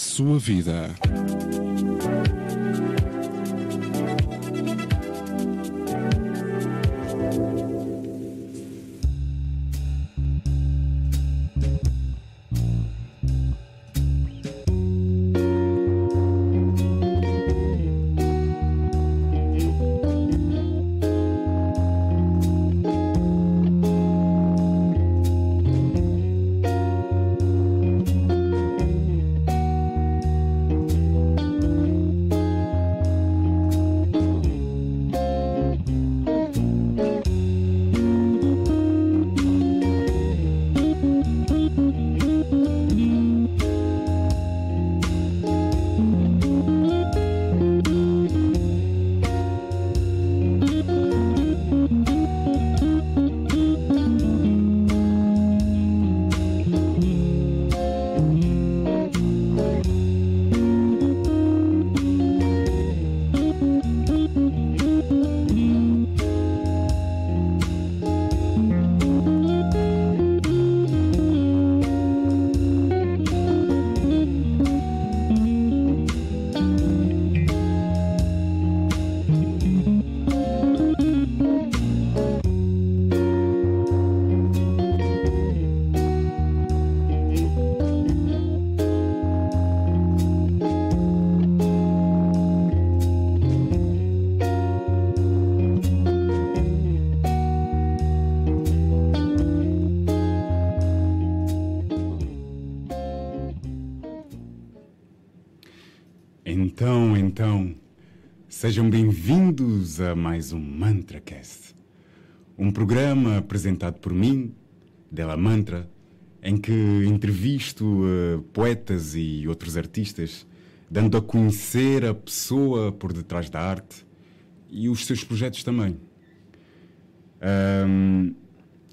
sua vida. Sejam bem-vindos a mais um MantraCast, um programa apresentado por mim, Della Mantra, em que entrevisto uh, poetas e outros artistas, dando a conhecer a pessoa por detrás da arte e os seus projetos também. Um,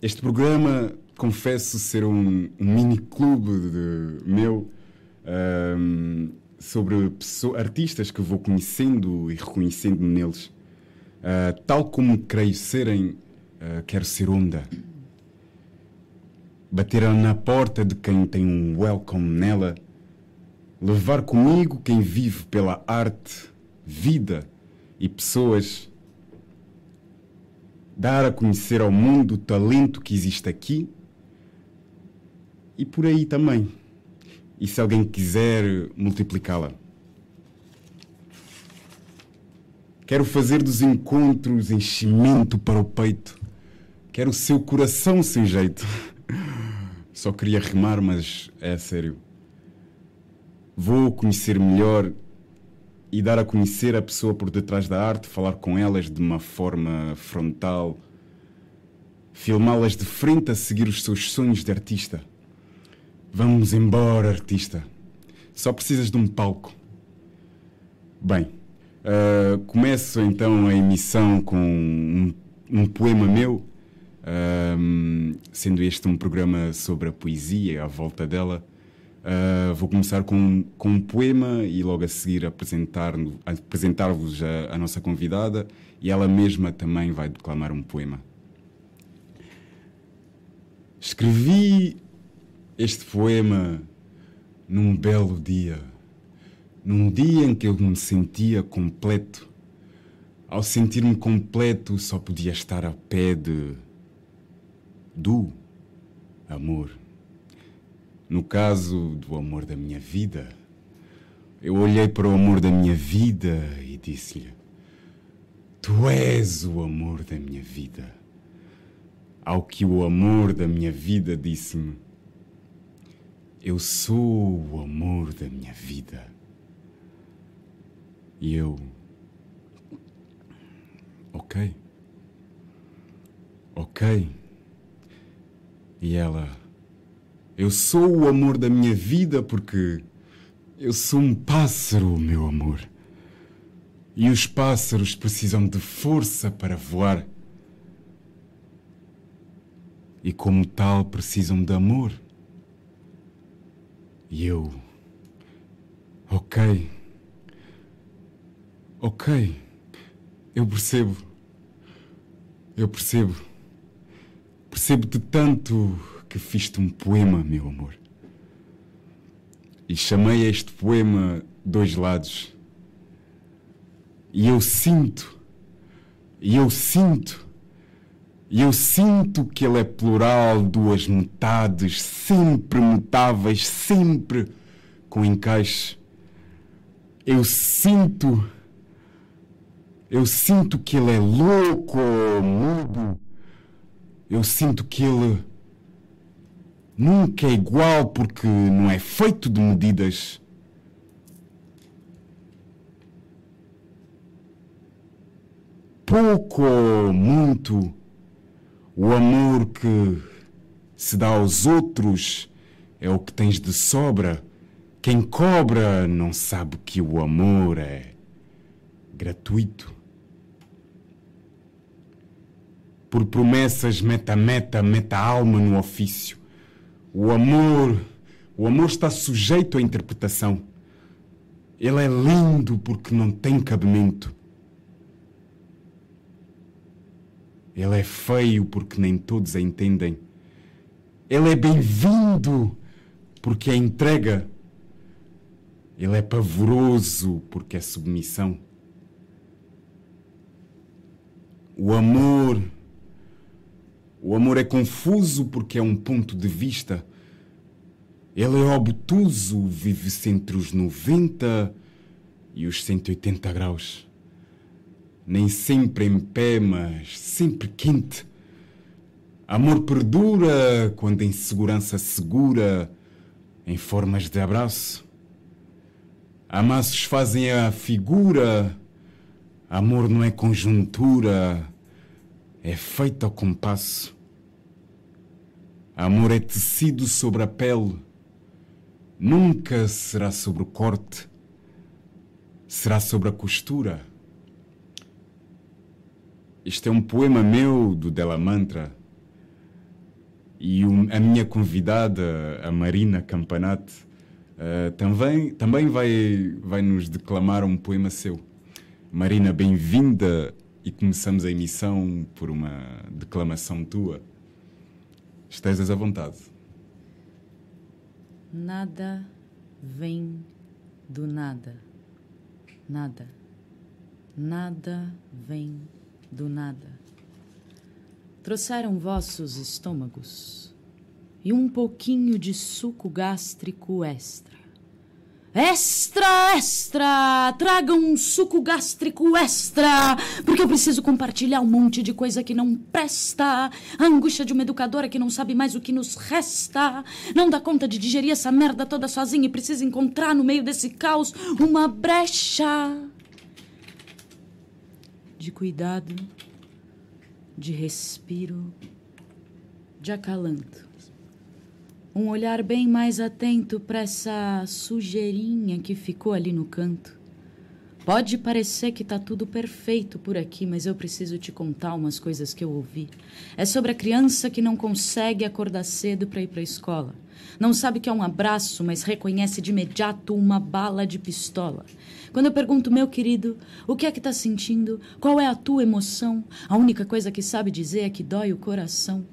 este programa, confesso ser um, um mini-clube meu. Um, sobre pessoas, artistas que vou conhecendo e reconhecendo neles. Uh, tal como creio serem, uh, quero ser onda. Bater na porta de quem tem um welcome nela. Levar comigo quem vive pela arte, vida e pessoas. Dar a conhecer ao mundo o talento que existe aqui e por aí também e se alguém quiser multiplicá-la. Quero fazer dos encontros enchimento para o peito. Quero o seu coração sem jeito. Só queria rimar, mas é sério. Vou conhecer melhor e dar a conhecer a pessoa por detrás da arte, falar com elas de uma forma frontal, filmá-las de frente a seguir os seus sonhos de artista. Vamos embora, artista. Só precisas de um palco. Bem, uh, começo então a emissão com um, um poema meu, uh, sendo este um programa sobre a poesia, à volta dela. Uh, vou começar com, com um poema e logo a seguir apresentar-vos apresentar a, a nossa convidada e ela mesma também vai declamar um poema. Escrevi este poema num belo dia, num dia em que eu me sentia completo. Ao sentir-me completo, só podia estar a pé de. do amor. No caso do amor da minha vida, eu olhei para o amor da minha vida e disse-lhe: Tu és o amor da minha vida. Ao que o amor da minha vida disse-me: eu sou o amor da minha vida. E eu. Ok. Ok. E ela. Eu sou o amor da minha vida porque eu sou um pássaro, meu amor. E os pássaros precisam de força para voar. E como tal precisam de amor. E eu. Ok. Ok. Eu percebo. Eu percebo. Percebo-te tanto que fiz-te um poema, meu amor. e chamei este poema Dois Lados. E eu sinto, e eu sinto, e eu sinto que ele é plural, duas metades, sempre mutáveis, sempre com encaixe. Eu sinto, eu sinto que ele é louco, mudo. Eu sinto que ele nunca é igual porque não é feito de medidas. Pouco ou muito, o amor que se dá aos outros é o que tens de sobra. Quem cobra não sabe que o amor é gratuito. Por promessas meta-meta, meta-alma no ofício. O amor, o amor está sujeito à interpretação. Ele é lindo porque não tem cabimento. Ele é feio porque nem todos a entendem. Ele é bem-vindo porque é entrega. Ele é pavoroso porque é submissão. O amor. O amor é confuso porque é um ponto de vista. Ele é obtuso, vive-se entre os 90 e os 180 graus nem sempre em pé, mas sempre quente. Amor perdura quando em segurança segura, em formas de abraço. Amassos fazem a figura, amor não é conjuntura, é feito ao compasso. Amor é tecido sobre a pele, nunca será sobre o corte, será sobre a costura. Este é um poema meu do Della Mantra e um, a minha convidada, a Marina Campanate, uh, também, também vai, vai nos declamar um poema seu. Marina, bem-vinda e começamos a emissão por uma declamação tua. Estejas à vontade. Nada vem do nada. Nada. Nada vem do nada. Trouxeram vossos estômagos e um pouquinho de suco gástrico extra. Extra, extra! Traga um suco gástrico extra! Porque eu preciso compartilhar um monte de coisa que não presta. A angústia de uma educadora que não sabe mais o que nos resta. Não dá conta de digerir essa merda toda sozinha e precisa encontrar no meio desse caos uma brecha de cuidado, de respiro, de acalanto. Um olhar bem mais atento para essa sujeirinha que ficou ali no canto. Pode parecer que tá tudo perfeito por aqui, mas eu preciso te contar umas coisas que eu ouvi. É sobre a criança que não consegue acordar cedo para ir para a escola. Não sabe que é um abraço, mas reconhece de imediato uma bala de pistola. Quando eu pergunto, meu querido, o que é que está sentindo? Qual é a tua emoção? A única coisa que sabe dizer é que dói o coração.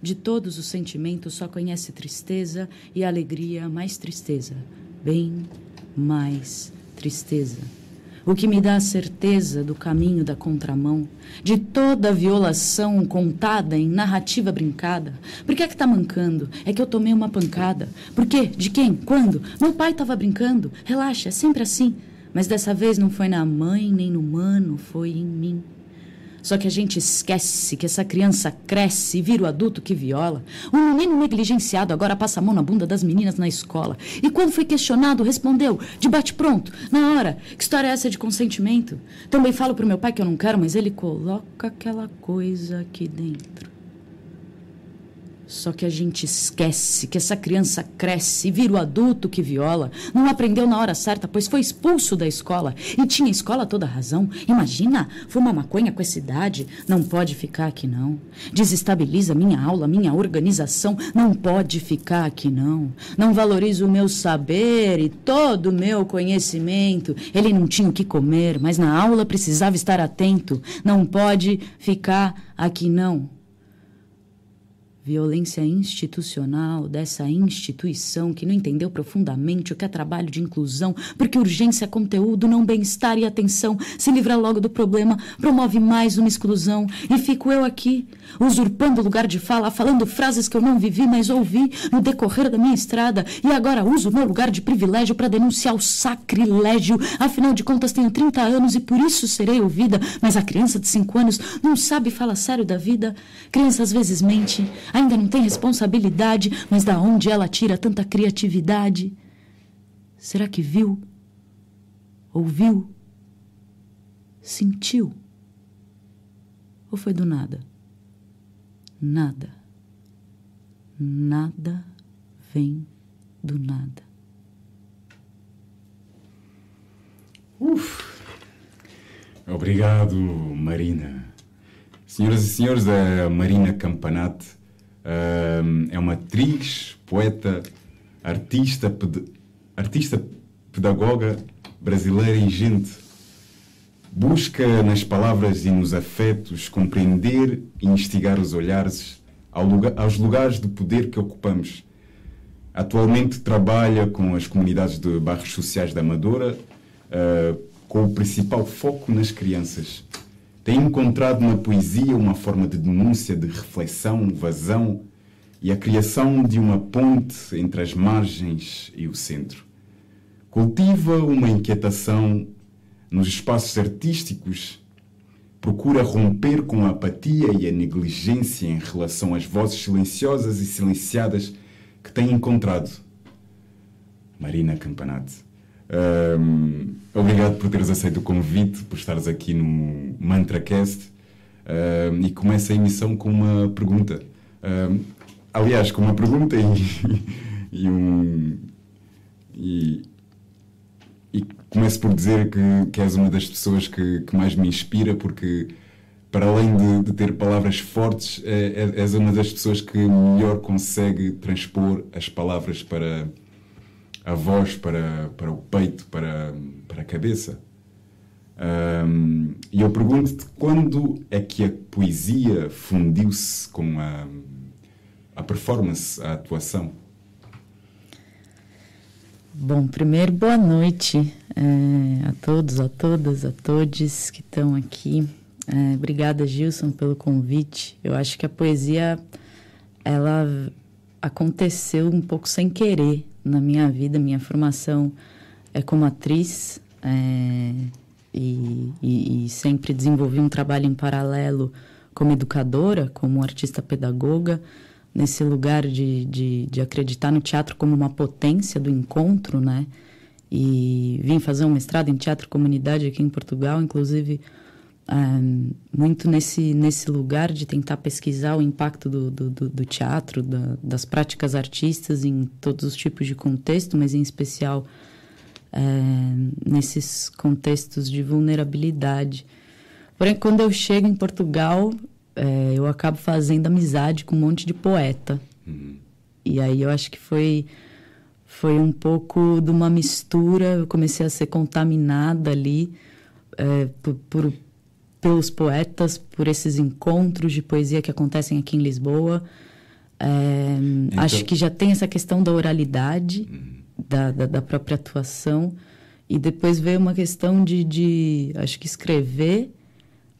De todos os sentimentos, só conhece tristeza e alegria, mais tristeza. Bem mais tristeza. O que me dá a certeza do caminho da contramão, de toda violação contada em narrativa brincada. Por que é que tá mancando? É que eu tomei uma pancada. Por quê? De quem? Quando? Meu pai estava brincando. Relaxa, é sempre assim. Mas dessa vez não foi na mãe nem no mano, foi em mim. Só que a gente esquece que essa criança cresce e vira o adulto que viola. Um menino negligenciado agora passa a mão na bunda das meninas na escola. E quando foi questionado, respondeu, de bate-pronto, na hora. Que história é essa de consentimento? Também falo pro meu pai que eu não quero, mas ele coloca aquela coisa aqui dentro. Só que a gente esquece que essa criança cresce e vira o adulto que viola. Não aprendeu na hora certa, pois foi expulso da escola. E tinha escola toda razão. Imagina, fuma maconha com essa idade. Não pode ficar aqui, não. Desestabiliza minha aula, minha organização. Não pode ficar aqui, não. Não valoriza o meu saber e todo o meu conhecimento. Ele não tinha o que comer, mas na aula precisava estar atento. Não pode ficar aqui, não. Violência institucional dessa instituição que não entendeu profundamente o que é trabalho de inclusão, porque urgência é conteúdo, não bem-estar e atenção, se livra logo do problema, promove mais uma exclusão, e fico eu aqui, usurpando o lugar de fala, falando frases que eu não vivi, mas ouvi no decorrer da minha estrada, e agora uso o meu lugar de privilégio para denunciar o sacrilégio, afinal de contas tenho 30 anos e por isso serei ouvida, mas a criança de 5 anos não sabe falar sério da vida, criança às vezes mente, ainda não tem responsabilidade, mas da onde ela tira tanta criatividade? Será que viu? Ouviu? Sentiu? Ou foi do nada? Nada. Nada vem do nada. Uf. Obrigado, Marina. Senhoras e senhores, a Marina Campanate é uma atriz, poeta, artista, ped artista pedagoga brasileira e gente. Busca nas palavras e nos afetos compreender e instigar os olhares ao lugar, aos lugares de poder que ocupamos. Atualmente trabalha com as comunidades de bairros sociais da Amadora, uh, com o principal foco nas crianças. Tem encontrado na poesia uma forma de denúncia, de reflexão, vazão e a criação de uma ponte entre as margens e o centro. Cultiva uma inquietação nos espaços artísticos, procura romper com a apatia e a negligência em relação às vozes silenciosas e silenciadas que tem encontrado. Marina Campanate. Um, obrigado por teres aceito o convite, por estares aqui no MantraCast um, e começa a emissão com uma pergunta. Um, aliás, com uma pergunta e, e um. E, e começo por dizer que, que és uma das pessoas que, que mais me inspira, porque para além de, de ter palavras fortes, é, é, és uma das pessoas que melhor consegue transpor as palavras para a voz para, para o peito, para, para a cabeça. Um, e eu pergunto-te quando é que a poesia fundiu-se com a, a performance, a atuação? Bom, primeiro, boa noite é, a todos, a todas, a todos que estão aqui. É, obrigada, Gilson, pelo convite. Eu acho que a poesia, ela aconteceu um pouco sem querer, na minha vida, minha formação é como atriz é, e, e, e, sempre desenvolvi um trabalho em paralelo como educadora, como artista pedagoga, nesse lugar de, de, de acreditar no teatro como uma potência do encontro, né? E vim fazer um mestrado em teatro comunidade aqui em Portugal, inclusive um, muito nesse, nesse lugar de tentar pesquisar o impacto do, do, do teatro, da, das práticas artistas em todos os tipos de contexto, mas em especial um, nesses contextos de vulnerabilidade. Porém, quando eu chego em Portugal, é, eu acabo fazendo amizade com um monte de poeta. Uhum. E aí eu acho que foi foi um pouco de uma mistura. Eu comecei a ser contaminada ali é, por, por, pelos poetas, por esses encontros de poesia que acontecem aqui em Lisboa. É, então... Acho que já tem essa questão da oralidade, uhum. da, da, da, própria atuação, e depois veio uma questão de, de acho que escrever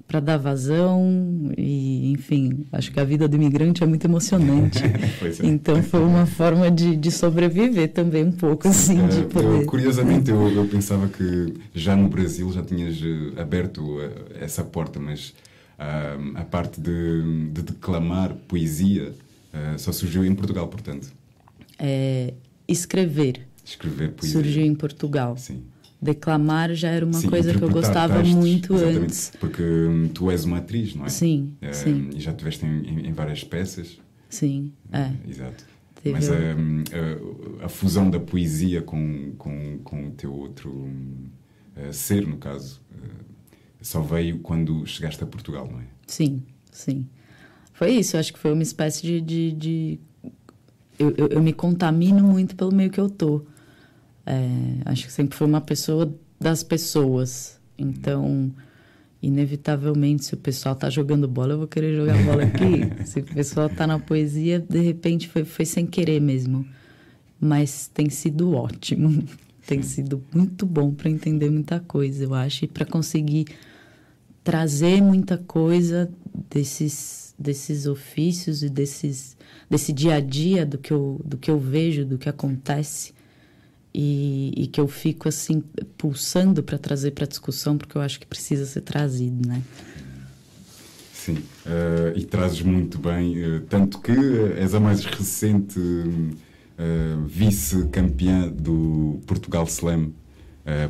para dar vazão e enfim acho que a vida do imigrante é muito emocionante. É. então foi uma forma de, de sobreviver também um pouco assim é, de poder... eu, curiosamente eu, eu pensava que já no Brasil já tinhas eh, aberto eh, essa porta mas uh, a parte de, de declamar poesia uh, só surgiu em Portugal portanto. É, escrever. Escrever poesia. Surgiu em Portugal. Sim declamar já era uma sim, coisa que eu gostava muito exatamente, antes. Porque tu és uma atriz, não é? Sim, é, sim. E já estiveste em, em, várias peças. Sim, é. Exato. Teve Mas a, a, a, fusão da poesia com, com, com o teu outro ser, no caso, só veio quando chegaste a Portugal, não é? Sim, sim. Foi isso, acho que foi uma espécie de... de, de... Eu, eu, eu me contamino muito pelo meio que eu tô. É, acho que sempre foi uma pessoa das pessoas. Então, inevitavelmente, se o pessoal tá jogando bola, eu vou querer jogar bola aqui. se o pessoal tá na poesia, de repente foi, foi sem querer mesmo. Mas tem sido ótimo. tem sido muito bom para entender muita coisa, eu acho, e para conseguir trazer muita coisa desses, desses ofícios e desses, desse dia a dia do que eu, do que eu vejo, do que acontece e, e que eu fico assim pulsando para trazer para discussão porque eu acho que precisa ser trazido, né? Sim, uh, e trazes muito bem, uh, tanto que és a mais recente uh, vice-campeã do Portugal Slam.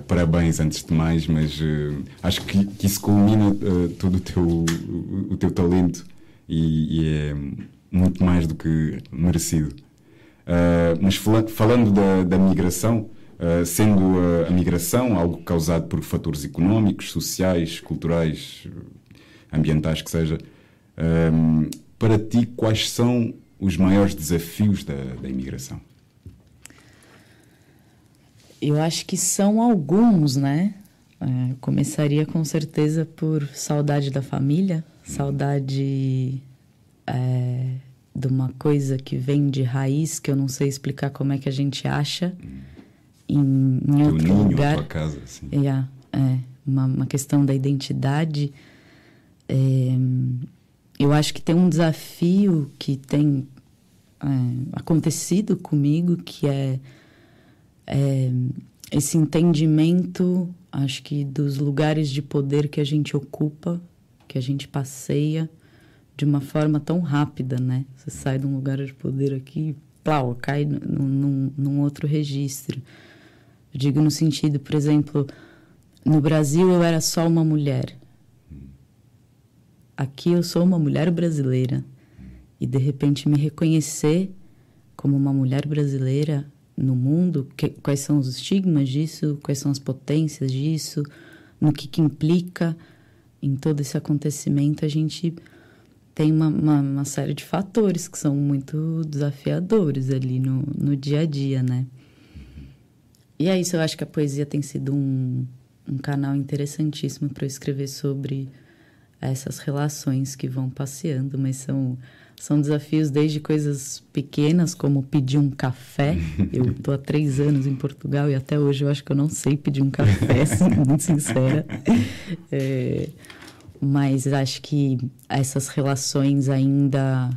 parabéns antes de mais, mas acho que, que, isso culmina todo o teu, o, o teu talento e, e é muito mais do que merecido. Uh, mas falando da, da migração, uh, sendo a, a, migração algo causado por fatores económicos, sociais, culturais, ambientais, que seja, uh, para ti, quais são os maiores desafios da, da imigração? Eu acho que são alguns, né? É, começaria com certeza por saudade da família, saudade é, de uma coisa que vem de raiz, que eu não sei explicar como é que a gente acha em, em outro ninho, lugar. A tua casa, assim. é, é uma, uma questão da identidade. É, eu acho que tem um desafio que tem é, acontecido comigo, que é, é esse entendimento, acho que dos lugares de poder que a gente ocupa, que a gente passeia, de uma forma tão rápida, né? Você sai de um lugar de poder aqui, plau, cai num, num outro registro. Eu digo no sentido, por exemplo, no Brasil eu era só uma mulher. Aqui eu sou uma mulher brasileira. E de repente me reconhecer como uma mulher brasileira no mundo, que, quais são os estigmas disso, quais são as potências disso, no que, que implica em todo esse acontecimento, a gente tem uma, uma, uma, série de fatores que são muito desafiadores ali no, no dia a dia, né? E é isso, eu acho que a poesia tem sido um, um canal interessantíssimo para eu escrever sobre essas relações que vão passeando, mas são, são desafios desde coisas pequenas, como pedir um café. Eu estou há três anos em Portugal e até hoje eu acho que eu não sei pedir um café, sendo muito sincera. É, mas acho que essas relações ainda.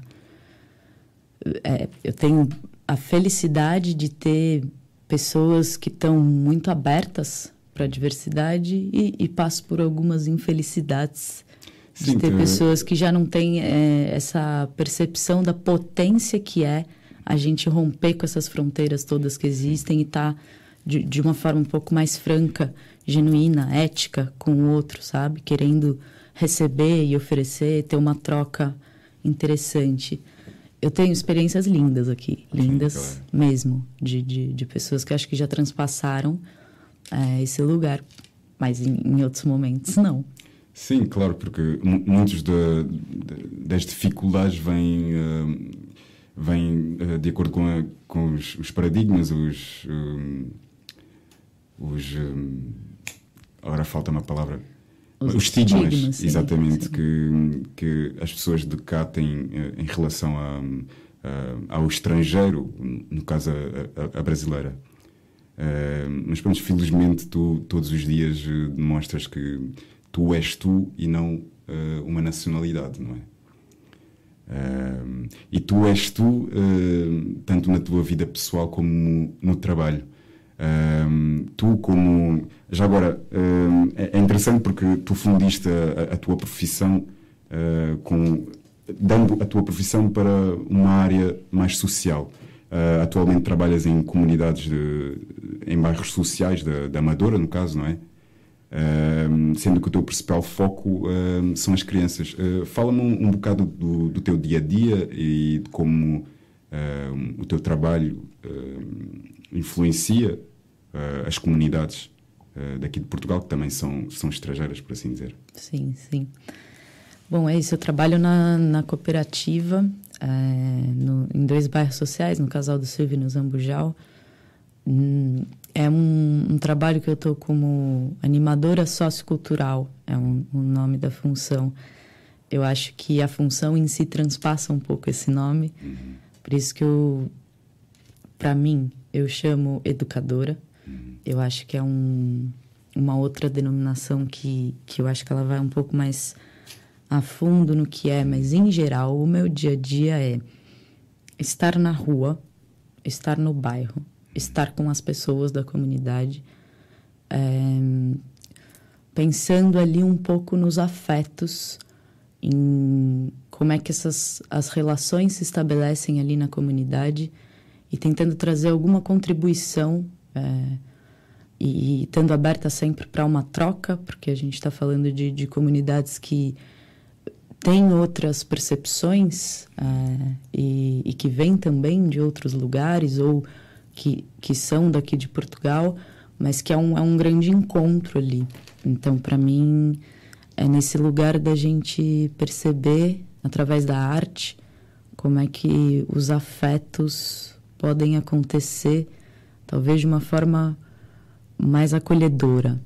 É, eu tenho a felicidade de ter pessoas que estão muito abertas para a diversidade e, e, passo por algumas infelicidades Sim, de ter pessoas que já não têm é, essa percepção da potência que é a gente romper com essas fronteiras todas que existem e estar tá de, de uma forma um pouco mais franca, genuína, ética com o outro, sabe? Querendo receber e oferecer, ter uma troca interessante. Eu tenho experiências lindas aqui, lindas claro. mesmo, de, de, de, pessoas que acho que já transpassaram é, esse lugar, mas em, em, outros momentos não. Sim, claro, porque de, das dificuldades vêm, uh, vêm uh, de acordo com, a, com os, os, paradigmas, os. Um, os um, agora falta uma palavra os, os estigmas, estigmas exatamente, sim. Que, que as pessoas de cá têm eh, em relação a, a, ao estrangeiro, no caso a, a, brasileira. Uh, mas pronto, felizmente tu todos os dias uh, demonstras que tu és tu e não uh, uma nacionalidade, não é? e tu és tu, tanto na tua vida pessoal como no trabalho. Um, tu, como. Já agora, um, é, é interessante porque tu fundiste a, a tua profissão uh, com. dando a tua profissão para uma área mais social. Uh, atualmente trabalhas em comunidades, de, em bairros sociais da, Amadora, no caso, não é? Uh, sendo que o teu principal foco uh, são as crianças. Uh, Fala-me um, um, bocado do, do, teu dia a dia e de como o teu trabalho influencia uh, as comunidades uh, daqui de Portugal, que também são, são estrangeiras, por assim dizer. Sim, sim. Bom, é isso. Eu trabalho na, na cooperativa, é, no, em dois bairros sociais, no Casal do Silvio e no Zambujal. Hum, é um, um, trabalho que eu estou como animadora sociocultural, é um, o nome da função. Eu acho que a função em si transpassa um pouco esse nome, uhum. por isso que eu, para mim, eu chamo educadora. Eu acho que é um, uma outra denominação que, que eu acho que ela vai um pouco mais a fundo no que é, mas em geral, o meu dia a dia é estar na rua, estar no bairro, estar com as pessoas da comunidade, é, pensando ali um pouco nos afetos, em como é que essas as relações se estabelecem ali na comunidade e tentando trazer alguma contribuição é, e, estando aberta sempre para uma troca, porque a gente está falando de, de comunidades que têm outras percepções é, e, e, que vêm também de outros lugares ou que, que são daqui de Portugal, mas que é um, é um grande encontro ali. Então, para mim, é nesse lugar da gente perceber, através da arte, como é que os afetos podem acontecer, talvez de uma forma mais acolhedora.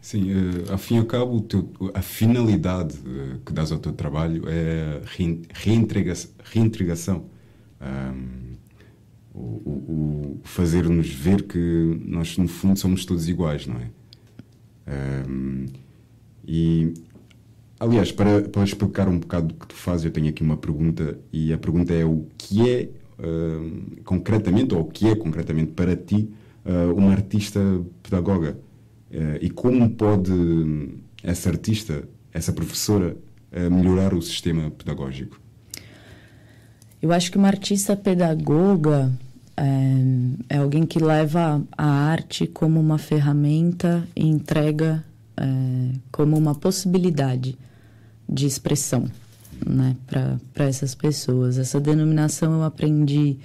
Sim, uh, ao fim e ao cabo, teu, a finalidade uh, que dás ao teu trabalho é reintegração. reintegração. Um, o, o, o fazer-nos ver que nós, no fundo, somos todos iguais, não é? Um, e, aliás, para, para explicar um bocado do que tu fazes, eu tenho aqui uma pergunta, e a pergunta é o que é, uh, concretamente, ou o que é concretamente para ti, uh, uma artista pedagoga? Uh, e como pode essa artista, essa professora, melhorar o sistema pedagógico? Eu acho que uma artista pedagoga é, é alguém que leva a arte como uma ferramenta e entrega é, como uma possibilidade de expressão né, para essas pessoas. Essa denominação eu aprendi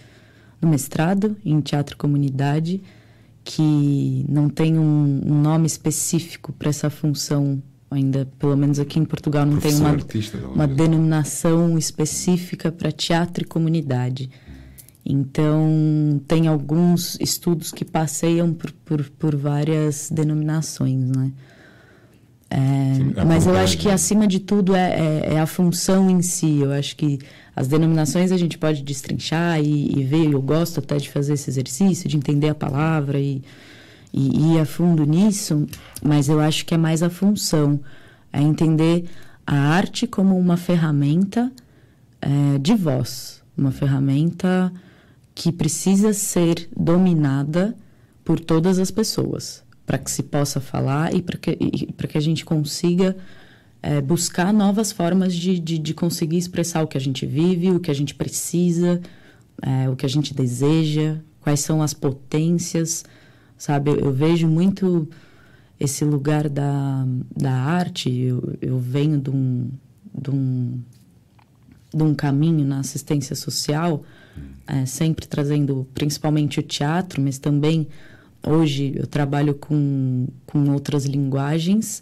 no mestrado em teatro comunidade, que não tem um, um nome específico para essa função ainda, pelo menos aqui em Portugal, não tem uma, artista, uma denominação específica para teatro e comunidade. Então, tem alguns estudos que passeiam por, por, por várias denominações, né? É, Sim, mas eu acho que, acima de tudo, é, é, é, a função em si. Eu acho que as denominações a gente pode destrinchar e, e ver. Eu gosto até de fazer esse exercício, de entender a palavra e, e, e ir a fundo nisso, mas eu acho que é mais a função. É entender a arte como uma ferramenta é, de voz, uma ferramenta que precisa ser dominada por todas as pessoas, para que se possa falar e para que, que a gente consiga é, buscar novas formas de, de, de, conseguir expressar o que a gente vive, o que a gente precisa, é, o que a gente deseja, quais são as potências, sabe? Eu, eu vejo muito esse lugar da, da arte, eu, eu venho de um, de, um, de um caminho na assistência social é, sempre trazendo principalmente o teatro, mas também hoje eu trabalho com, com outras linguagens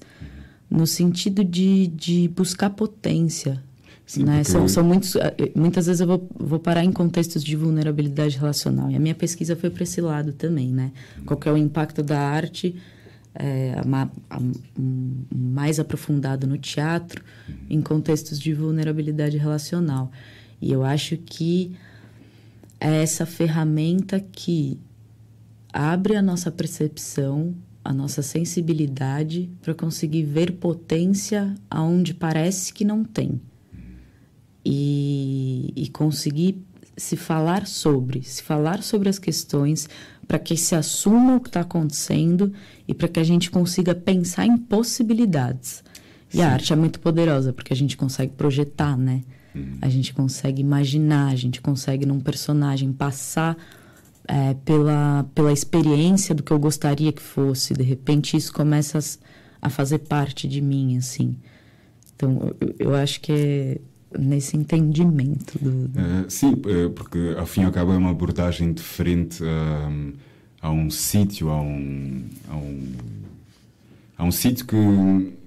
no sentido de, de buscar potência. Sim, né? São, são muitos, é, muitas vezes eu vou, vou parar em contextos de vulnerabilidade relacional. E a minha pesquisa foi para esse lado também, né? Qual é o impacto da arte é, a, a, mais aprofundado no teatro em contextos de vulnerabilidade relacional. E eu acho que é essa ferramenta que abre a nossa percepção, a nossa sensibilidade para conseguir ver potência aonde parece que não tem. E, e conseguir se falar sobre, se falar sobre as questões, para que se assuma o que está acontecendo e para que a gente consiga pensar em possibilidades. E Sim. a arte é muito poderosa, porque a gente consegue projetar, né? Uhum. A gente consegue imaginar, a gente consegue num personagem passar é, pela, pela experiência do que eu gostaria que fosse. De repente isso começa a, a fazer parte de mim, assim. Então eu, eu acho que é nesse entendimento do, do... Uh, sim, é, porque ao fim e ao cabo é uma abordagem diferente uh, a um sítio, a um, a um, a um sítio que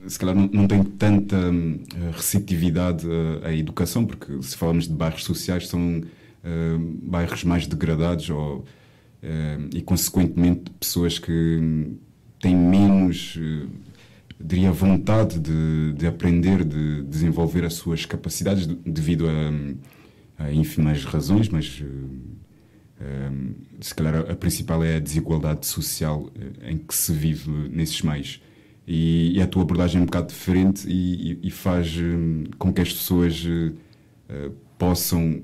se calhar não, não tem tanta uh, receptividade uh, à educação, porque se falamos de bairros sociais, são uh, bairros mais degradados ou, e, consequentemente, pessoas que têm menos, uh, diria, vontade de, de aprender, de desenvolver as suas capacidades devido a, a ínfimas razões, mas uh, se calhar a, principal é a desigualdade social em que se vive nesses meios. E, e, a tua abordagem é um bocado diferente e, e, e faz com que as pessoas possam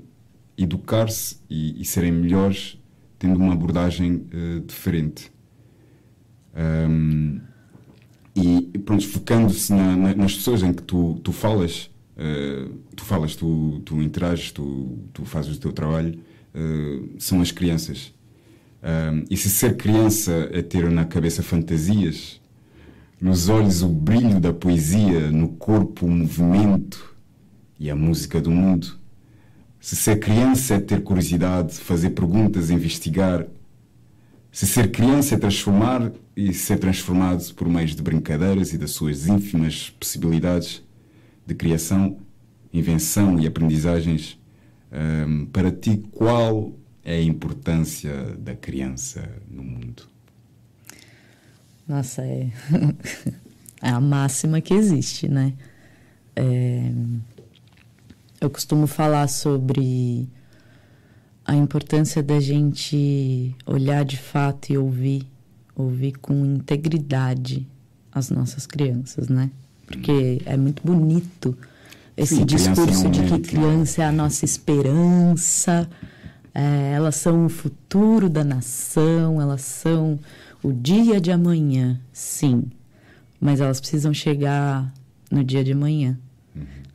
educar-se e, serem melhores tendo uma abordagem uh, diferente. Um, e pronto, focando-se na, na, nas pessoas em que tu, tu falas, uh, tu falas, tu, tu interages, tu, tu fazes o teu trabalho, uh, são as crianças. Um, e se ser criança é ter na cabeça fantasias, nos olhos o brilho da poesia, no corpo o movimento e a música do mundo, se ser criança é ter curiosidade, fazer perguntas, investigar. Se ser criança é transformar e ser transformado por meios de brincadeiras e das suas ínfimas possibilidades de criação, invenção e aprendizagens, um, para ti, qual é a importância da criança no mundo? Nossa, é, é a máxima que existe, né? É eu costumo falar sobre a importância da gente olhar de fato e ouvir, ouvir com integridade as nossas crianças, né? Porque é muito bonito esse Sim, discurso é de que criança é a nossa esperança, é, elas são o futuro da nação, elas são o dia de amanhã, sim, mas elas precisam chegar no dia de amanhã.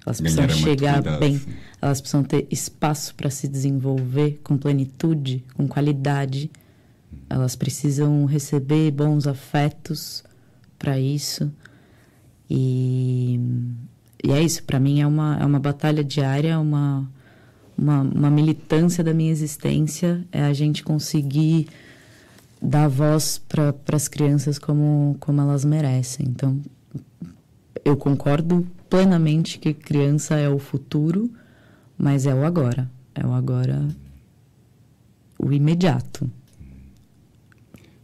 Elas precisam chegar bem, elas precisam ter espaço para se desenvolver com plenitude, com qualidade. Elas precisam receber bons afetos para isso. E, e é isso, para mim é uma, é uma batalha diária, uma, uma, uma militância da minha existência, é a gente conseguir dar voz para as crianças como, como elas merecem. Então, eu concordo plenamente que criança é o futuro, mas é o agora. É o agora, o imediato.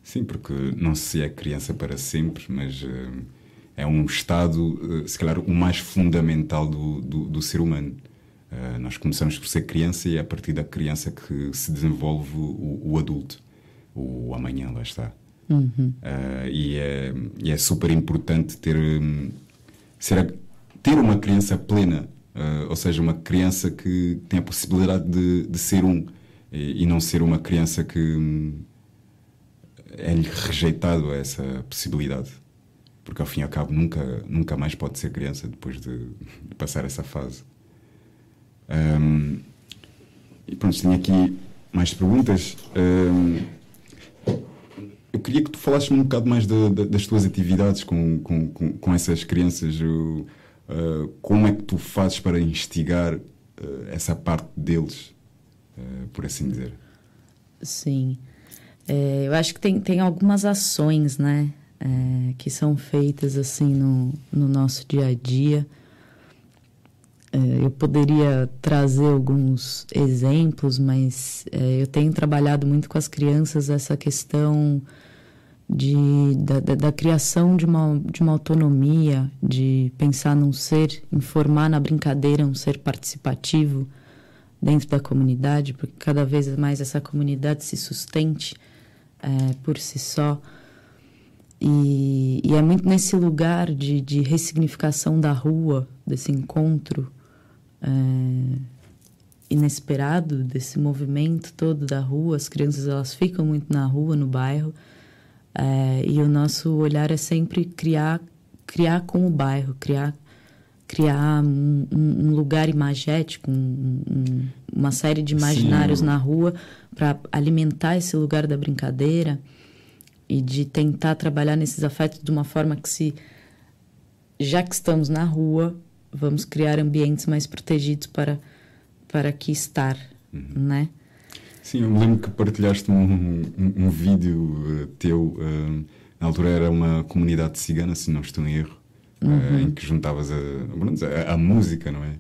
Sim, porque não se é criança para sempre, mas uh, é um estado, uh, se calhar, o mais fundamental do, do, do ser humano. Uh, nós começamos por ser criança e é a partir da criança que se desenvolve o, o adulto, o amanhã, lá está. Uhum. e, é, e é super importante ter, um, ser ter uma criança plena, uh, ou seja, uma criança que tem a possibilidade de, de ser um e, e, não ser uma criança que hum, é-lhe rejeitado essa possibilidade. Porque ao fim e ao cabo nunca, nunca mais pode ser criança depois de, de passar essa fase. Um, e pronto, tinha aqui mais perguntas. Um, eu queria que tu falasses um bocado mais de, de, das tuas atividades com, com, com, com essas crianças. Uh, como é que tu fazes para instigar uh, essa parte deles, uh, por assim dizer? Sim. É, eu acho que tem, tem algumas ações, né? É, que são feitas assim no, no nosso dia a dia. É, eu poderia trazer alguns exemplos, mas eu tenho trabalhado muito com as crianças essa questão de, da, da, da, criação de uma, de uma autonomia, de pensar num ser, informar na brincadeira um ser participativo dentro da comunidade, porque cada vez mais essa comunidade se sustente é, por si só. E, e, é muito nesse lugar de, de ressignificação da rua, desse encontro é, inesperado, desse movimento todo da rua. As crianças elas ficam muito na rua, no bairro, é, e o nosso olhar é sempre criar, criar com o bairro, criar, criar um, um lugar imagético, um, um, uma série de imaginários Sim. na rua para alimentar esse lugar da brincadeira e de tentar trabalhar nesses afetos de uma forma que se já que estamos na rua vamos criar ambientes mais protegidos para para aqui estar, uhum. né? Sim, eu me lembro que partilhaste um, um, um vídeo uh, teu. Uh, na altura era uma comunidade cigana, se não estou em erro, eh, uhum. uh, em que juntavas a, a, a música, não é?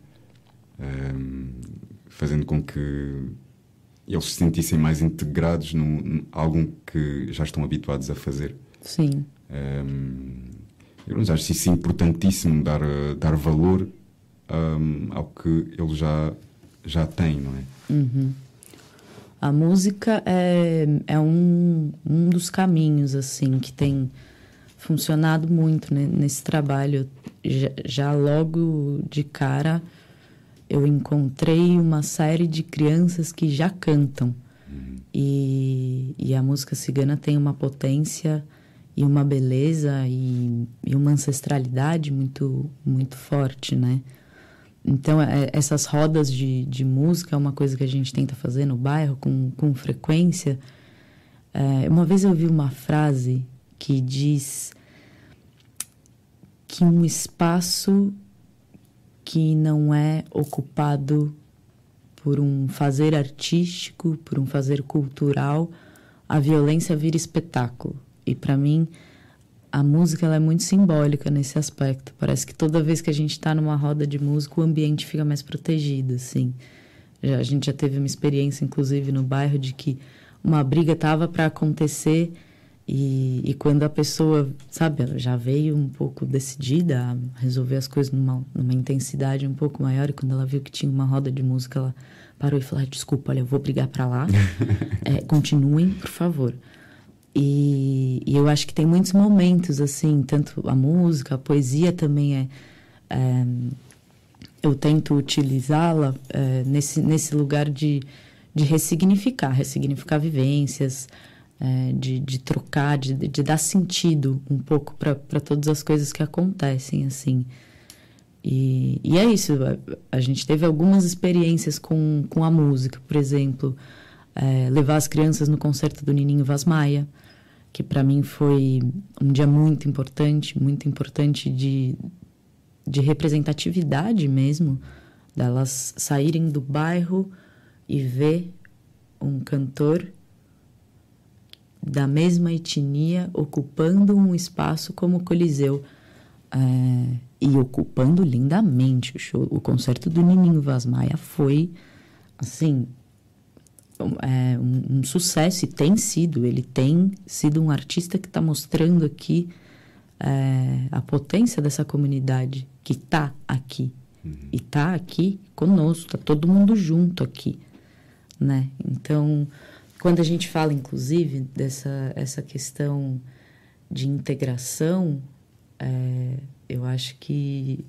fazendo com que eles se sentissem mais integrados num, num algo que já estão habituados a fazer. Sim. Eu acho isso importantíssimo dar, dar valor um, ao que ele já, já tem, não é? Uhum. A música é, é um, um dos caminhos, assim, que tem funcionado muito né, nesse trabalho. Já, já, logo de cara, eu encontrei uma série de crianças que já cantam. Uhum. E, e a música cigana tem uma potência e uma beleza e, e uma ancestralidade muito, muito forte, né? Então, é, essas rodas de, de música é uma coisa que a gente tenta fazer no bairro com, com frequência. É, uma vez eu vi uma frase que diz que um espaço que não é ocupado por um fazer artístico, por um fazer cultural, a violência vira espetáculo. E para mim, a música ela é muito simbólica nesse aspecto. Parece que toda vez que a gente está numa roda de música, o ambiente fica mais protegido, assim. Já, a gente já teve uma experiência, inclusive, no bairro, de que uma briga estava para acontecer e, e, quando a pessoa, sabe, já veio um pouco decidida a resolver as coisas numa, numa intensidade um pouco maior, e quando ela viu que tinha uma roda de música, ela parou e falou: ah, Desculpa, olha, eu vou brigar para lá. é, continuem, por favor. E, e, eu acho que tem muitos momentos, assim, tanto a música, a poesia também é. é eu tento utilizá-la é, nesse, nesse lugar de, de ressignificar ressignificar vivências, é, de, de trocar, de, de dar sentido um pouco para todas as coisas que acontecem, assim. E, e é isso, a, a, gente teve algumas experiências com, com a música, por exemplo, é, levar as crianças no concerto do Nininho Vaz Maia, que para mim foi um dia muito importante, muito importante de, de representatividade mesmo, delas saírem do bairro e ver um cantor da mesma etnia ocupando um espaço como o Coliseu é, e ocupando lindamente o show. O concerto do Nininho Vaz Maia foi assim é, um, um, sucesso e tem sido. Ele tem sido um artista que está mostrando aqui é, a potência dessa comunidade que está aqui. Uhum. E está aqui conosco, está todo mundo junto aqui. Né? Então, quando a gente fala, inclusive, dessa essa questão de integração, é, eu acho que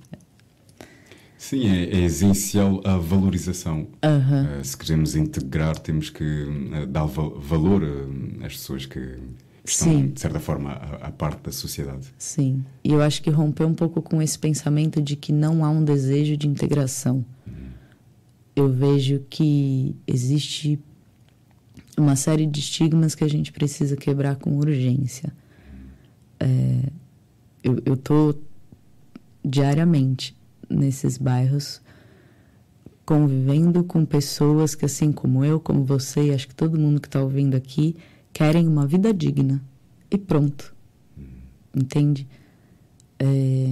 Sim, é, é, essencial a valorização. Uhum. Uh, se queremos integrar, temos que uh, dar valor uh, às pessoas que estão, Sim. de certa forma, à, parte da sociedade. Sim, e eu acho que romper um pouco com esse pensamento de que não há um desejo de integração. Uhum. Eu vejo que existe uma série de estigmas que a gente precisa quebrar com urgência. É, eu estou diariamente nesses bairros, convivendo com pessoas que, assim como eu, como você, e acho que todo mundo que está ouvindo aqui, querem uma vida digna. E pronto. Entende? É,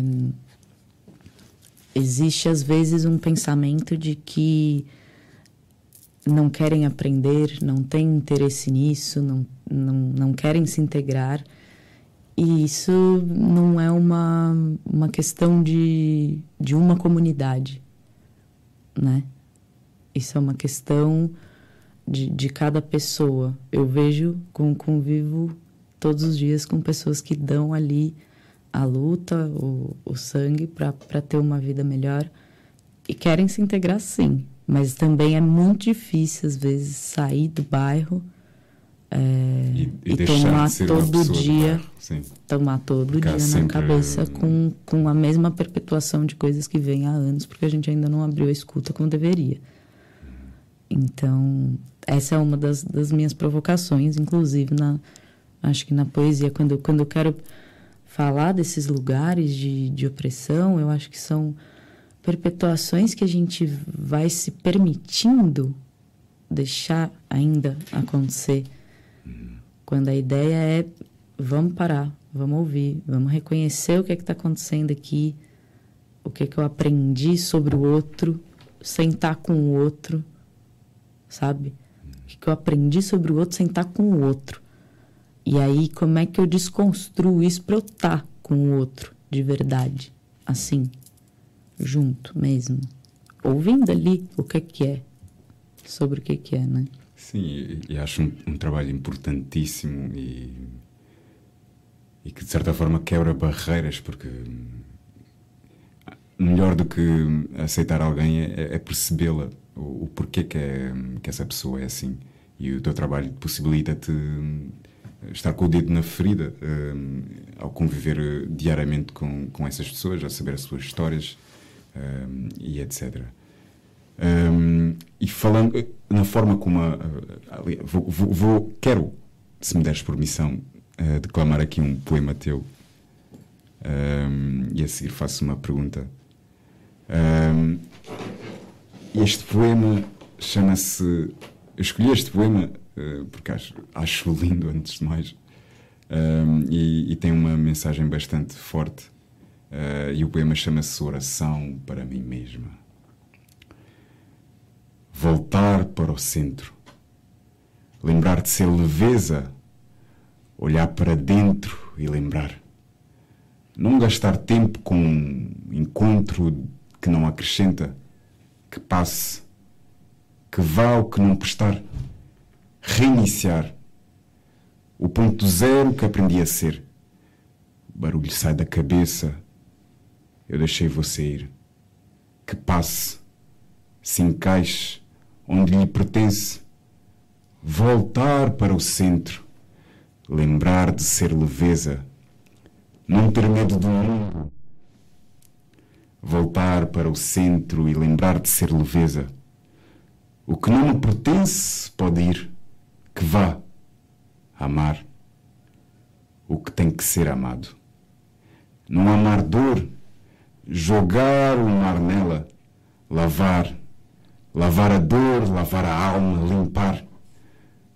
existe, às vezes, um pensamento de que não querem aprender, não têm interesse nisso, não, não, não querem se integrar. E isso não é uma, uma questão de, de uma comunidade, né? Isso é uma questão de, de cada pessoa. Eu vejo, com, convivo todos os dias com pessoas que dão ali a luta, o, o sangue para ter uma vida melhor e querem se integrar sim, mas também é muito difícil às vezes sair do bairro é, e, e, e tomar todo dia, tomar todo Ficar dia na cabeça com, com a mesma perpetuação de coisas que vem há anos, porque a gente ainda não abriu a escuta como deveria. Então, essa é uma das, das minhas provocações, inclusive na, acho que na poesia, quando, quando eu quero falar desses lugares de, de opressão, eu acho que são perpetuações que a gente vai se permitindo deixar ainda acontecer quando a ideia é vamos parar, vamos ouvir, vamos reconhecer o que é está acontecendo aqui, o que, é que eu aprendi sobre o outro, sentar com o outro, sabe? O que, é que eu aprendi sobre o outro, sentar com o outro. E aí, como é que eu desconstruo isso para eu estar tá com o outro de verdade? Assim, junto mesmo. Ouvindo ali o que é que é, sobre o que é que é, né? Sim, e acho um, um trabalho importantíssimo e, e que de certa forma quebra barreiras, porque melhor do que aceitar alguém é, é percebê-la, o, o, porquê que, é, que essa pessoa é assim. E o teu trabalho possibilita-te estar com o dedo na ferida um, ao conviver eh, diariamente com, com essas pessoas, a saber as suas histórias um, e etc. Um, e falando na forma como a, vou, vou, vou, quero, se me deres permissão, uh, declamar aqui um poema teu e a seguir faço uma pergunta. este poema chama-se. Eu escolhi este poema eh, porque acho, acho lindo, antes de mais, um, e, e, tem uma mensagem bastante forte. Uh, e o poema chama-se Oração para mim mesma. Voltar para o centro, lembrar de ser leveza, olhar para dentro e lembrar. Não gastar tempo com um encontro que não acrescenta, que passe, que vá ao que não prestar reiniciar. O ponto zero que aprendi a ser. O barulho sai da cabeça. Eu deixei você ir. Que passe, se encaixe onde lhe pertence. Voltar para o centro. Lembrar de ser leveza. Não ter medo do mundo. Voltar para o centro e lembrar de ser leveza. O que não me pertence pode ir que vá amar o que tem que ser amado. Não amar dor, jogar o mar nela, lavar, lavar a dor, lavar a alma, limpar.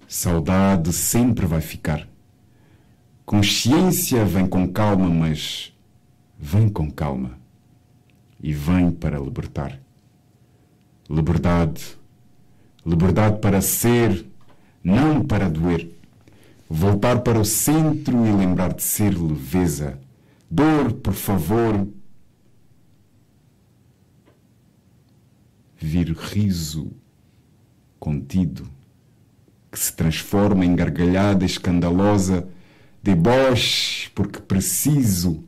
Saudade sempre vai ficar. Consciência vem com calma, mas vem com calma e vem para libertar. Liberdade, liberdade para ser não para doer. Voltar para o centro e lembrar de ser leveza. Dor, por favor. Vir riso contido, que se transforma em gargalhada escandalosa, deboche, porque preciso,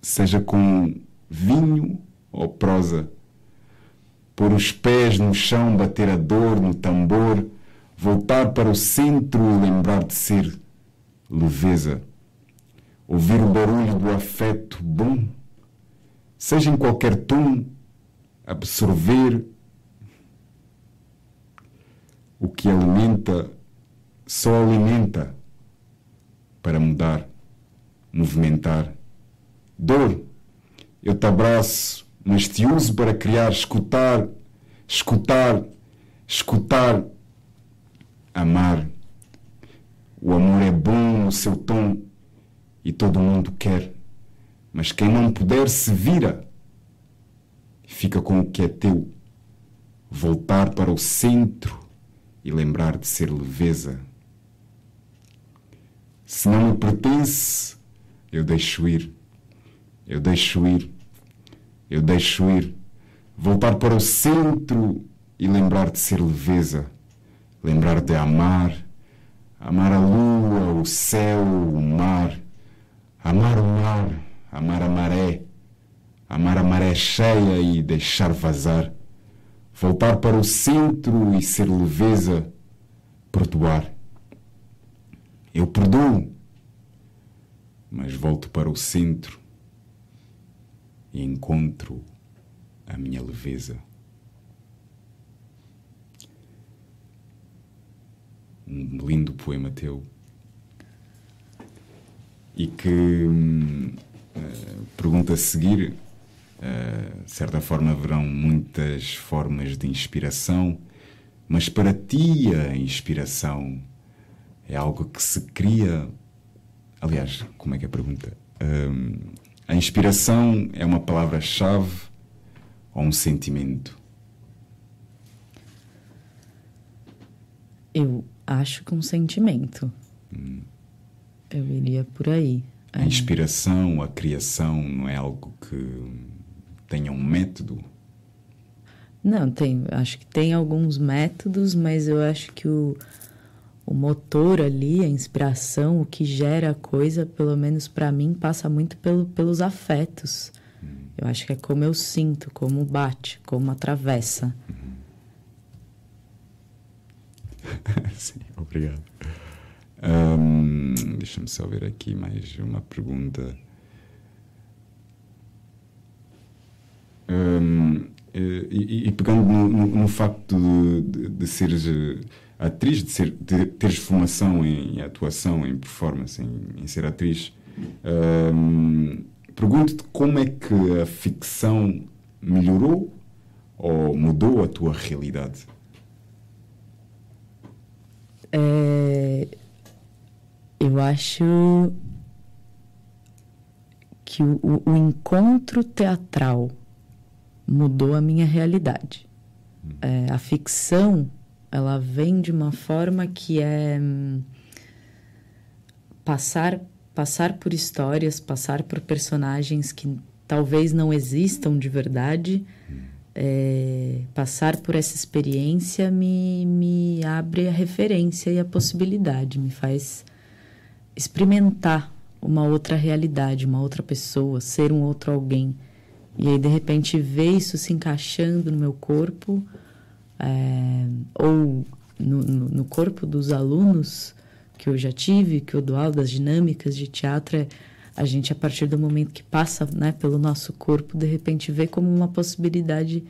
seja com vinho ou prosa pôr os pés no chão, bater a dor no tambor, voltar para o centro e lembrar de ser leveza. Ouvir o barulho do afeto bom, seja em qualquer tom, absorver o que alimenta, só alimenta para mudar, movimentar. Dor, eu te abraço mas te uso para criar, escutar, escutar, escutar, amar. O amor é bom no seu tom e todo mundo quer, mas quem não puder se vira, fica com o que é teu. Voltar para o centro e lembrar de ser leveza. Se não me pertence, eu deixo ir, eu deixo ir. Eu deixo ir, voltar para o centro e lembrar de ser leveza, lembrar de amar, amar a lua, o céu, o mar, amar o mar, amar a maré, amar a maré cheia e deixar vazar, voltar para o centro e ser leveza, perdoar. Eu perdoo, mas volto para o centro e encontro a minha leveza. Um lindo poema teu e que uh, pergunta a seguir. Uh, de certa forma, haverão muitas formas de inspiração, mas para ti a inspiração é algo que se cria. Aliás, como é que é a pergunta? Uh, a inspiração é uma palavra-chave ou um sentimento? Eu Acho com sentimento. Eu iria por aí. A inspiração, a criação não é algo que tenha um método? Não, tem. Acho que tem alguns métodos, mas eu acho que o, o motor ali, a inspiração, o que gera a coisa, pelo menos para mim, passa muito pelo, pelos afetos. Eu acho que é como eu sinto, como bate, como atravessa. Sim, obrigado. Hum, Deixa-me só ver aqui mais uma pergunta. Hum, e, e- e pegando no, no- no facto de, de, de seres eh, atriz, de, ser, de teres formação em atuação, em performance, em, em ser atriz, hum, pergunto-te como é que a ficção melhorou ou mudou a tua realidade? É, eu acho que o- o encontro teatral mudou a minha realidade. É, a ficção, ela vem de uma forma que é hum, passar passar por histórias, passar por personagens que talvez não existam de verdade. É, passar por essa experiência me, me abre a referência e a possibilidade, me faz experimentar uma outra realidade, uma outra pessoa, ser um outro alguém. E aí, de repente, ver isso se encaixando no meu corpo, é, ou no, no, corpo dos alunos que eu já tive, que eu dou aula das dinâmicas de teatro, é a gente, a partir do momento que passa né, pelo nosso corpo, de repente vê como uma possibilidade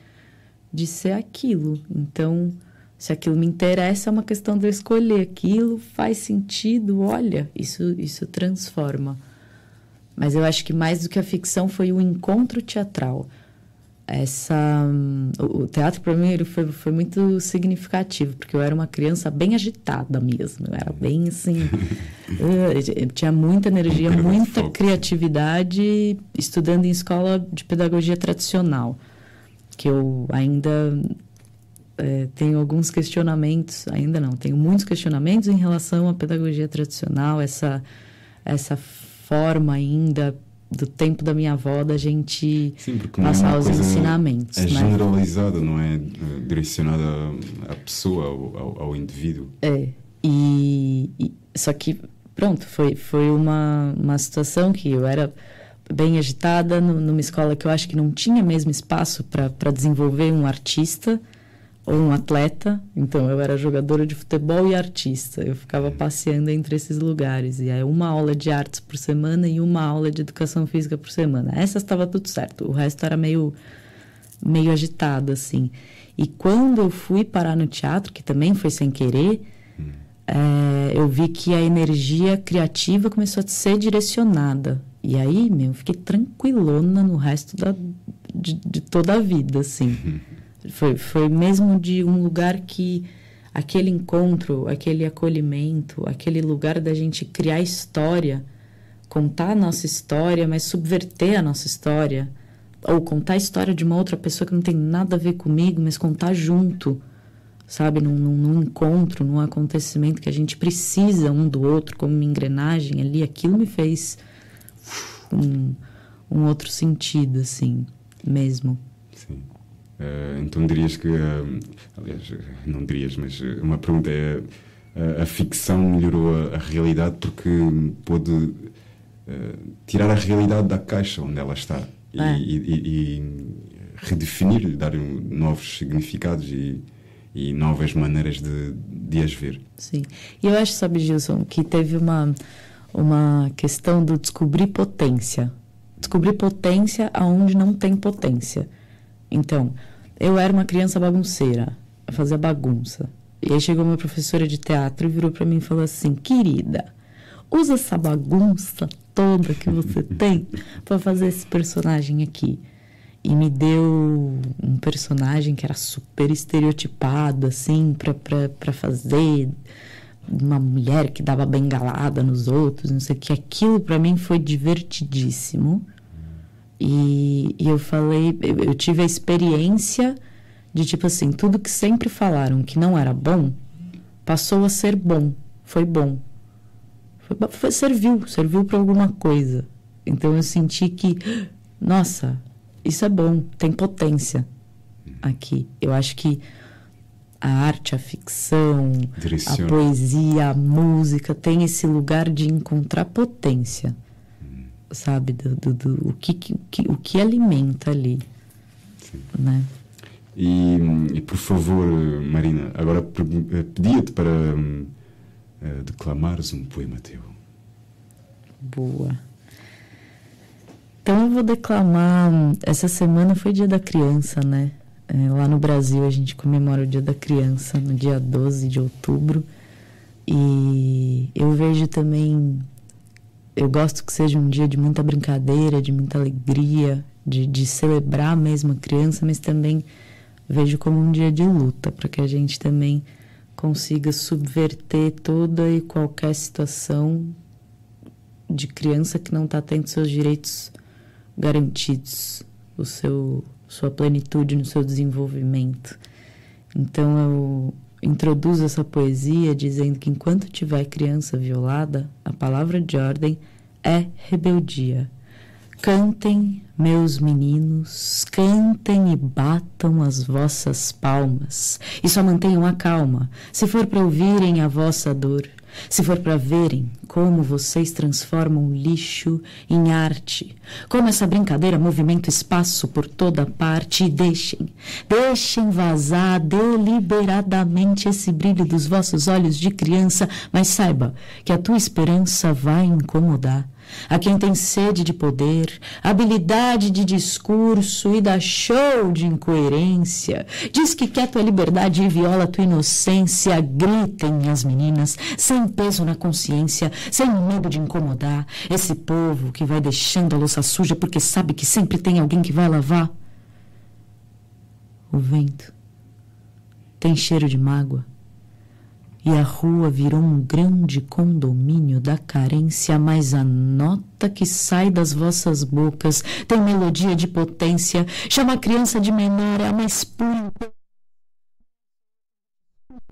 de ser aquilo. Então, se aquilo me interessa, é uma questão de eu escolher aquilo, faz sentido, olha, isso, isso transforma. Mas eu acho que mais do que a ficção foi o encontro teatral. Essa, hum, o o teatro para mim ele foi, foi muito significativo, porque eu era uma criança bem agitada mesmo. Eu era bem assim. eu tinha muita energia, muita criatividade, estudando em escola de pedagogia tradicional. Que eu ainda eh, tenho alguns questionamentos, ainda não, tenho muitos questionamentos em relação à pedagogia tradicional, essa, essa forma ainda do tempo da minha avó da gente Sim, é passar uma os ensinamentos. É né? generalizada, não é eh, direcionada à- pessoa, ao, ao- indivíduo. É. E, e- só que pronto, foi foi uma, uma situação que eu era bem agitada nu- numa escola que eu acho que não tinha mesmo espaço para desenvolver um artista ou um atleta. Então eu era jogadora de futebol e artista. Eu ficava passeando entre esses lugares e aí uma aula de artes por semana e uma aula de educação física por semana. Essas estava tudo certo. O resto era meio meio agitado, assim. E quando eu fui parar no teatro, que também foi sem querer, é, eu vi que a energia criativa começou a ser direcionada. E aí, meu, eu fiquei tranquilona no resto da, de, de toda a vida, assim. Foi, foi mesmo de um lugar que aquele encontro, aquele acolhimento, aquele lugar da gente criar história, contar a nossa história, mas subverter a nossa história ou contar a história de uma outra pessoa que não tem nada a ver comigo, mas contar junto, sabe? Num, num, encontro, num acontecimento que a gente precisa um do outro, como uma engrenagem ali, aquilo me fez um, um outro sentido, assim, mesmo. Eh, então dirias que, eh, aliás, eh, não dirias, mas uma pergunta é: eh, a ficção melhorou a, a realidade porque pôde eh, tirar a realidade da caixa onde ela está e, É. e, e- e redefinir, dar novos significados e, e novas maneiras de, de as ver. Sim. E eu acho, sabe, Gilson, que teve uma, uma questão do descobrir potência. Descobrir potência aonde não tem potência. Então, eu era uma criança bagunceira, fazia bagunça. E aí chegou uma professora de teatro e virou para mim e falou assim: querida, usa essa bagunça toda que você tem para fazer esse personagem aqui. E me deu um personagem que era super estereotipado, assim, para fazer uma mulher que dava bengalada nos outros, não sei o que. Aquilo para mim foi divertidíssimo. E, e eu falei, eu, eu tive a experiência de tipo assim, tudo que sempre falaram que não era bom, passou a ser bom, foi bom. Foi, foi serviu, serviu para alguma coisa. Então eu senti que, nossa, isso é bom, tem potência aqui. Eu acho que a arte, a ficção, Direciona. a poesia, a música tem esse lugar de encontrar potência, sabe? Do, do, do- o, que, que- o que alimenta ali, né? E, e, por favor, Marina, agora eh, pedia-te para hum, eh, declamares um poema teu. Boa. Então eu vou declamar. Essa semana foi Dia da Criança, né? É, lá no Brasil a gente comemora o Dia da Criança no dia 12 de outubro. E eu vejo também. Eu gosto que seja um dia de muita brincadeira, de muita alegria, de, de celebrar mesmo a criança, mas também vejo como um dia de luta, para que a gente também consiga subverter toda e qualquer situação de criança que não está tendo seus direitos garantidos, o seu sua plenitude no seu desenvolvimento. Então eu introduzo essa poesia dizendo que enquanto tiver criança violada, a palavra de ordem é rebeldia. Cantem, meus meninos, cantem e batam as vossas palmas, e só mantenham a calma, se for para ouvirem a vossa dor, se for para verem como vocês transformam lixo em arte, como essa brincadeira movimenta espaço por toda parte, e deixem, deixem vazar deliberadamente esse brilho dos vossos olhos de criança, mas saiba que a tua esperança vai incomodar a quem tem sede de poder, habilidade de discurso e dá show de incoerência. Diz que quer tua liberdade e viola tua inocência. Gritem as meninas, sem peso na consciência, sem medo de incomodar. Esse povo que vai deixando a louça suja porque sabe que sempre tem alguém que vai lavar. O vento tem cheiro de mágoa e a rua virou um grande condomínio da carência, mas a nota que sai das vossas bocas tem melodia de potência, chama a criança de menor, é a mais pura.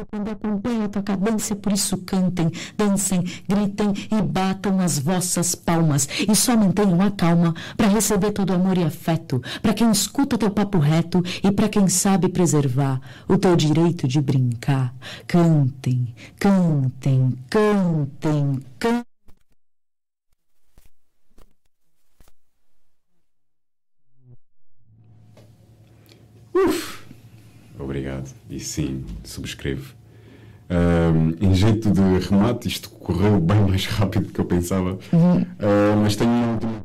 Quando acompanha a tua cadência, por isso cantem, dancem, gritem e batam as vossas palmas. E só mantenham a calma para receber todo o amor e afeto, para quem escuta teu papo reto e para quem sabe preservar o teu direito de brincar. Cantem, cantem, cantem, cantem. Obrigado. E sim, subscrevo. Em jeito de remate, isto correu bem mais rápido do que eu pensava. Ah, mas tenho uma última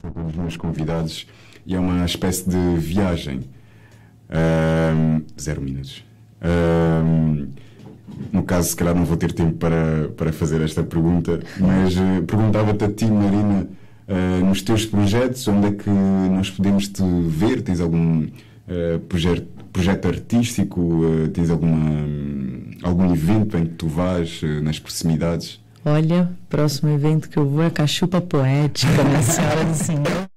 pergunta para os meus convidados e é uma espécie de viagem. Ahm, zero minutos. No caso, se calhar não vou ter tempo para, para fazer esta pergunta, mas eh, perguntava-te a ti, Marina, eh, nos teus projetos, onde é que nós podemos te ver? Tens algum eh, projeto, projeto artístico? Eh, tens alguma, algum evento em que tu vais eh, nas proximidades? Olha, próximo evento que eu vou é Cachupa Poética, né, Senhora do Senhor?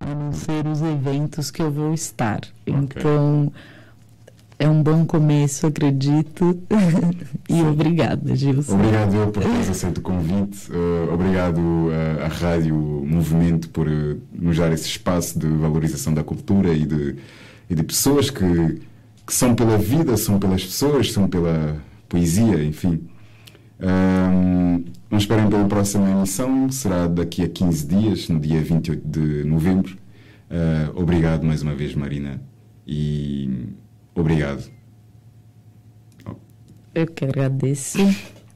A não ser os eventos que eu vou estar. Então, é um bom começo, acredito. e obrigada, Gilson. Obrigado eu por teres aceito o convite. Eh, obrigado eh, à Rádio Movimento por eh, nos dar esse espaço de valorização da cultura e de, e de pessoas que, que são pela vida, são pelas pessoas, são pela poesia, enfim. Ahm, não esperem pela próxima emissão, será daqui a 15 dias, no dia 28 de novembro. Ah, obrigado mais uma vez, Marina, e obrigado. Eu que agradeço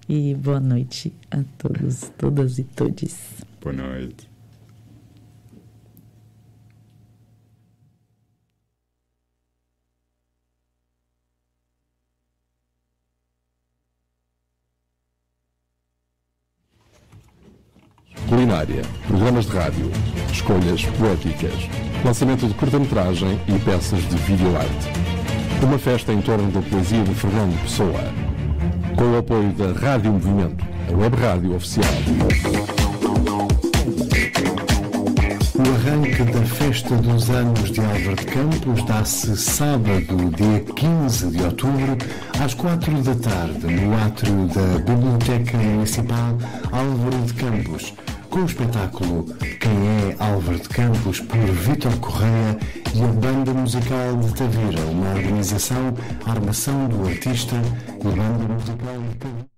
e boa noite a todos, todas e todes. Boa noite. Culinária, programas de rádio, escolhas poéticas, lançamento de curta-metragem e peças de videoarte. Uma festa em torno da poesia de Fernando Pessoa. Com o apoio da Rádio Movimento, a web rádio oficial. O arranque da Festa dos Anos de Álvaro de Campos dá-se sábado, dia 15 de outubro, às 4 da tarde, no átrio da Biblioteca Municipal Álvaro de Campos, com o espetáculo Quem é Álvaro de Campos, por Vítor Correia e a Banda Musical de Tavira, uma organização, armação do artista e Banda Musical de Tavira.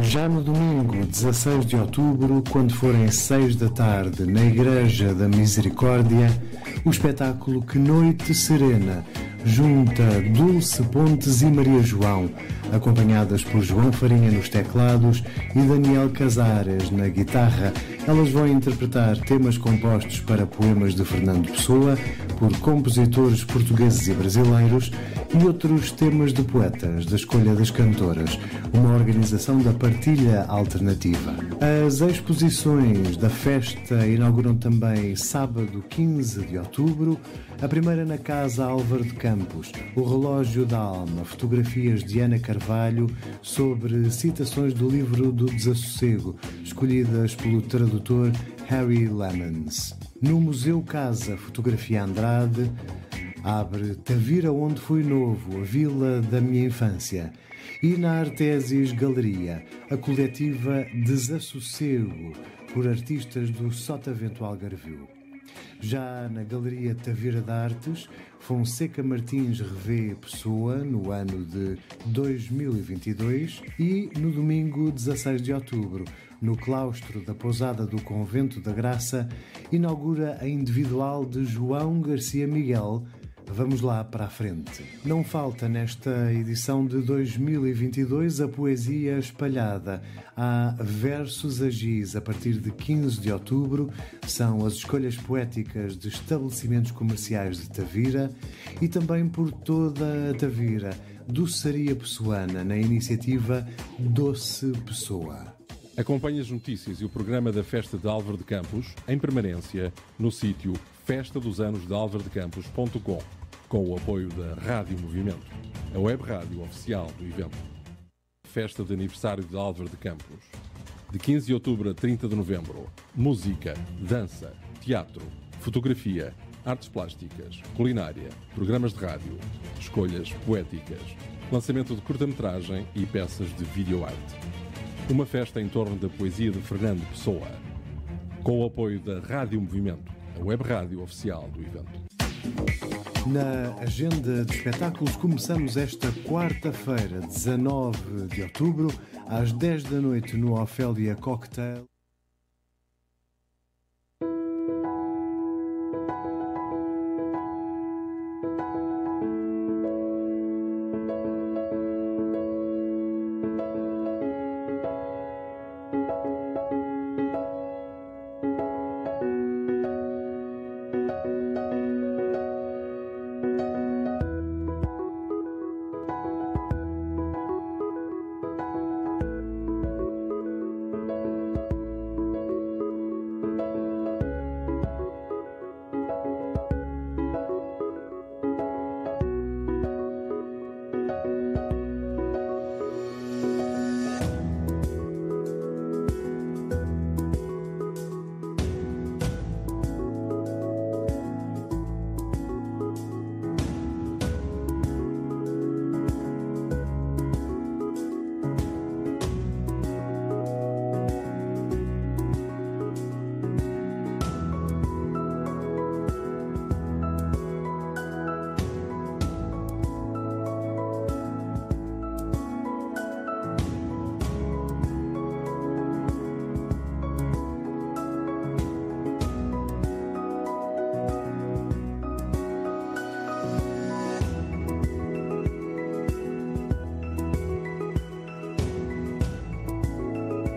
Já no domingo, 16 de outubro, quando forem 6 da tarde, na Igreja da Misericórdia, o espetáculo Que Noite Serena junta Dulce Pontes e Maria João, acompanhadas por João Farinha nos teclados e Daniel Casares na guitarra. Elas vão interpretar temas compostos para poemas de Fernando Pessoa, por compositores portugueses e brasileiros, e outros temas de poetas, da escolha das cantoras, uma organização da Partilha Alternativa. As exposições da festa inauguram também sábado 15 de outubro, a primeira na Casa Álvaro de Campos, O Relógio da Alma, fotografias de Ana Carvalho sobre citações do livro do Desassossego, escolhidas pelo tradutor Harry Lemons. No Museu Casa Fotografia Andrade, abre Tavira Onde Fui Novo, a vila da minha infância. E na Artesis Galeria, a coletiva Desassossego, por artistas do Sotavento Algarvio. Já na Galeria Tavira de Artes, Fonseca Martins revê Pessoa no ano de 2022 e no domingo 16 de outubro, no claustro da Pousada do Convento da Graça, inaugura a individual de João Garcia Miguel, Vamos lá para a frente. Não falta nesta edição de 2022 a poesia espalhada. Há versos a giz a partir de 15 de outubro, são as escolhas poéticas de estabelecimentos comerciais de Tavira e também por toda a Tavira, doçaria pessoana, na iniciativa Doce Pessoa. Acompanhe as notícias e o programa da Festa de Álvaro de Campos em permanência no sítio festa dos anos de Campos.com com o apoio da Rádio Movimento, a web rádio oficial do evento. Festa de aniversário de Álvaro de Campos. De 15 de outubro a 30 de novembro. Música, dança, teatro, fotografia, artes plásticas, culinária, programas de rádio, escolhas poéticas, lançamento de curta-metragem e peças de videoarte. Uma festa em torno da poesia de Fernando Pessoa. Com o apoio da Rádio Movimento, a web rádio oficial do evento. Na agenda de espetáculos, começamos esta quarta-feira, 19 de outubro, às 10 da noite, no Ofélia Cocktail.